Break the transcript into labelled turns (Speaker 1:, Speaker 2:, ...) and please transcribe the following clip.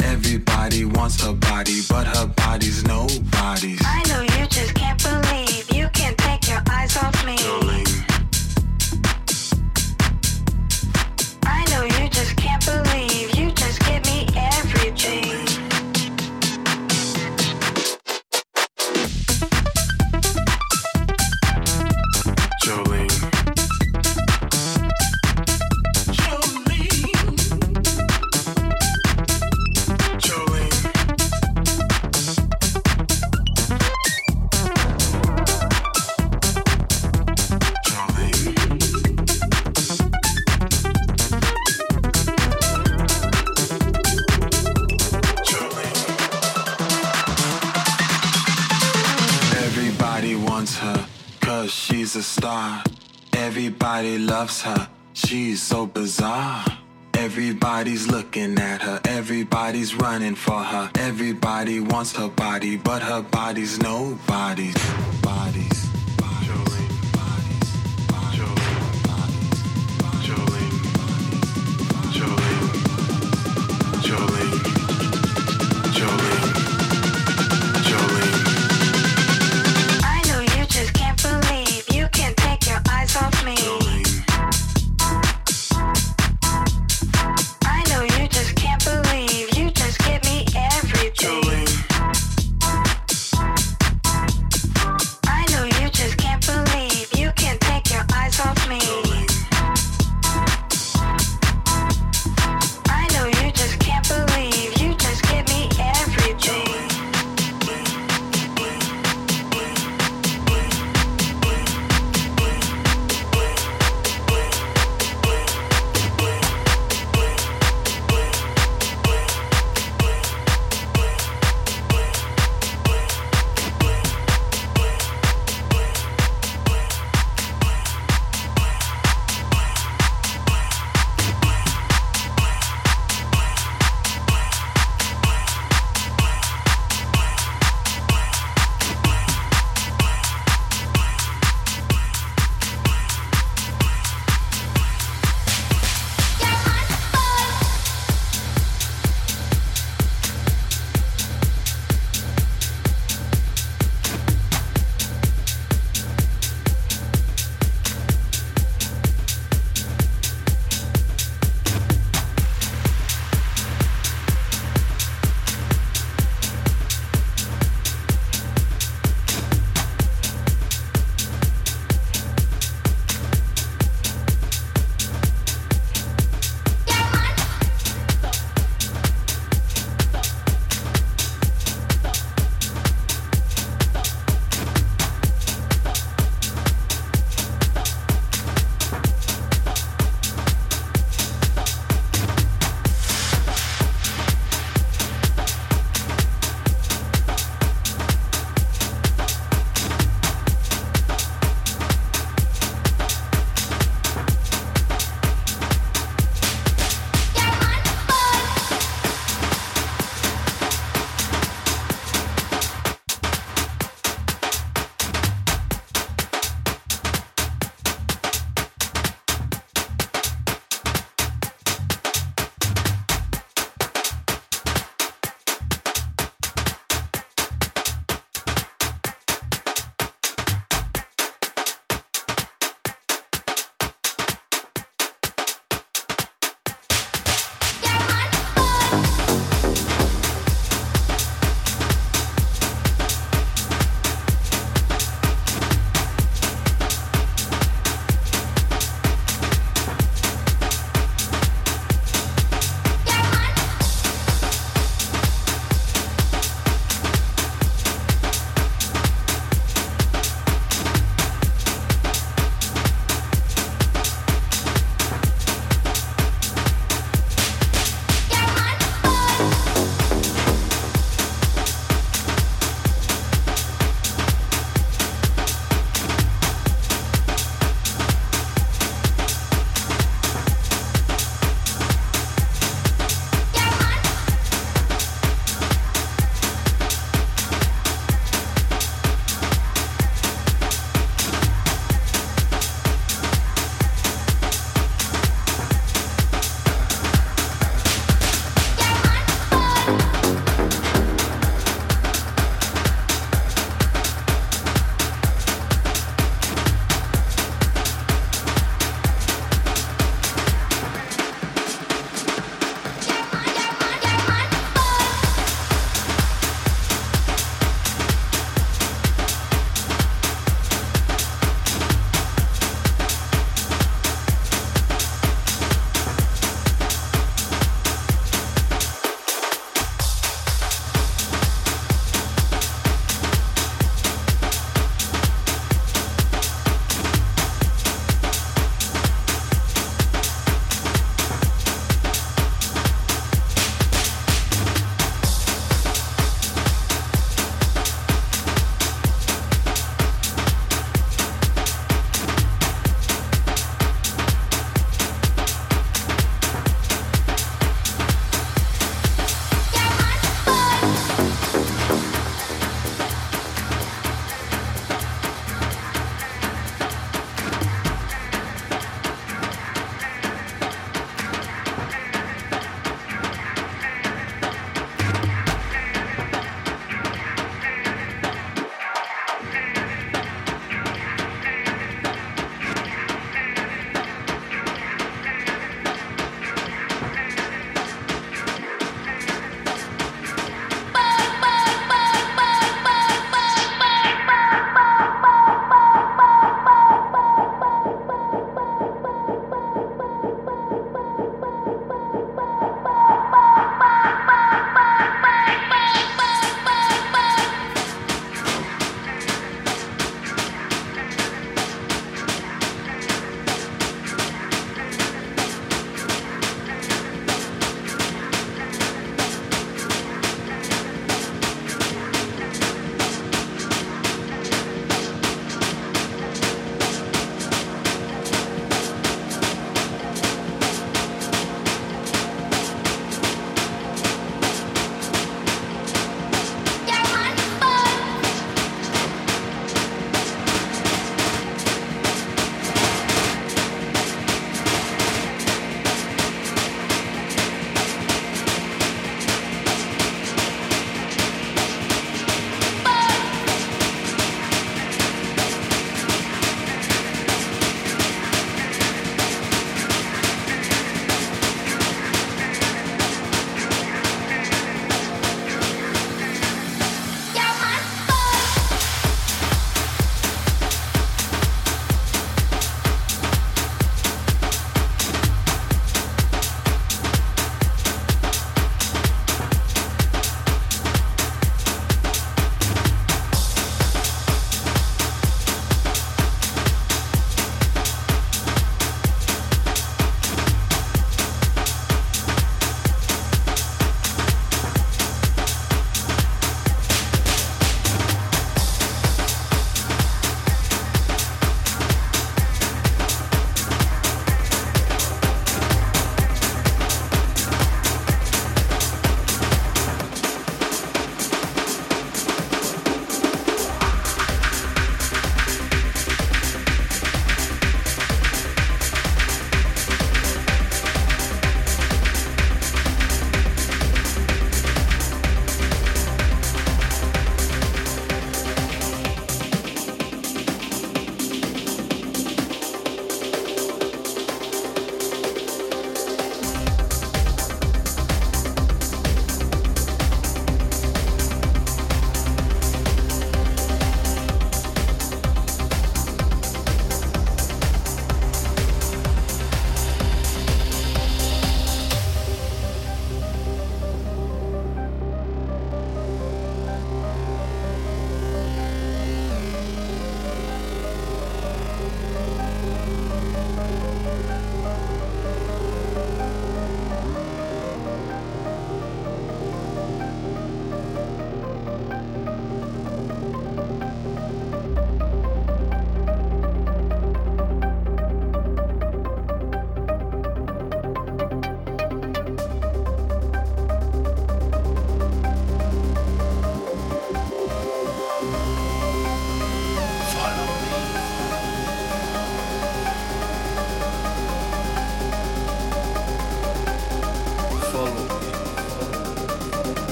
Speaker 1: Everybody wants her, she's so bizarre.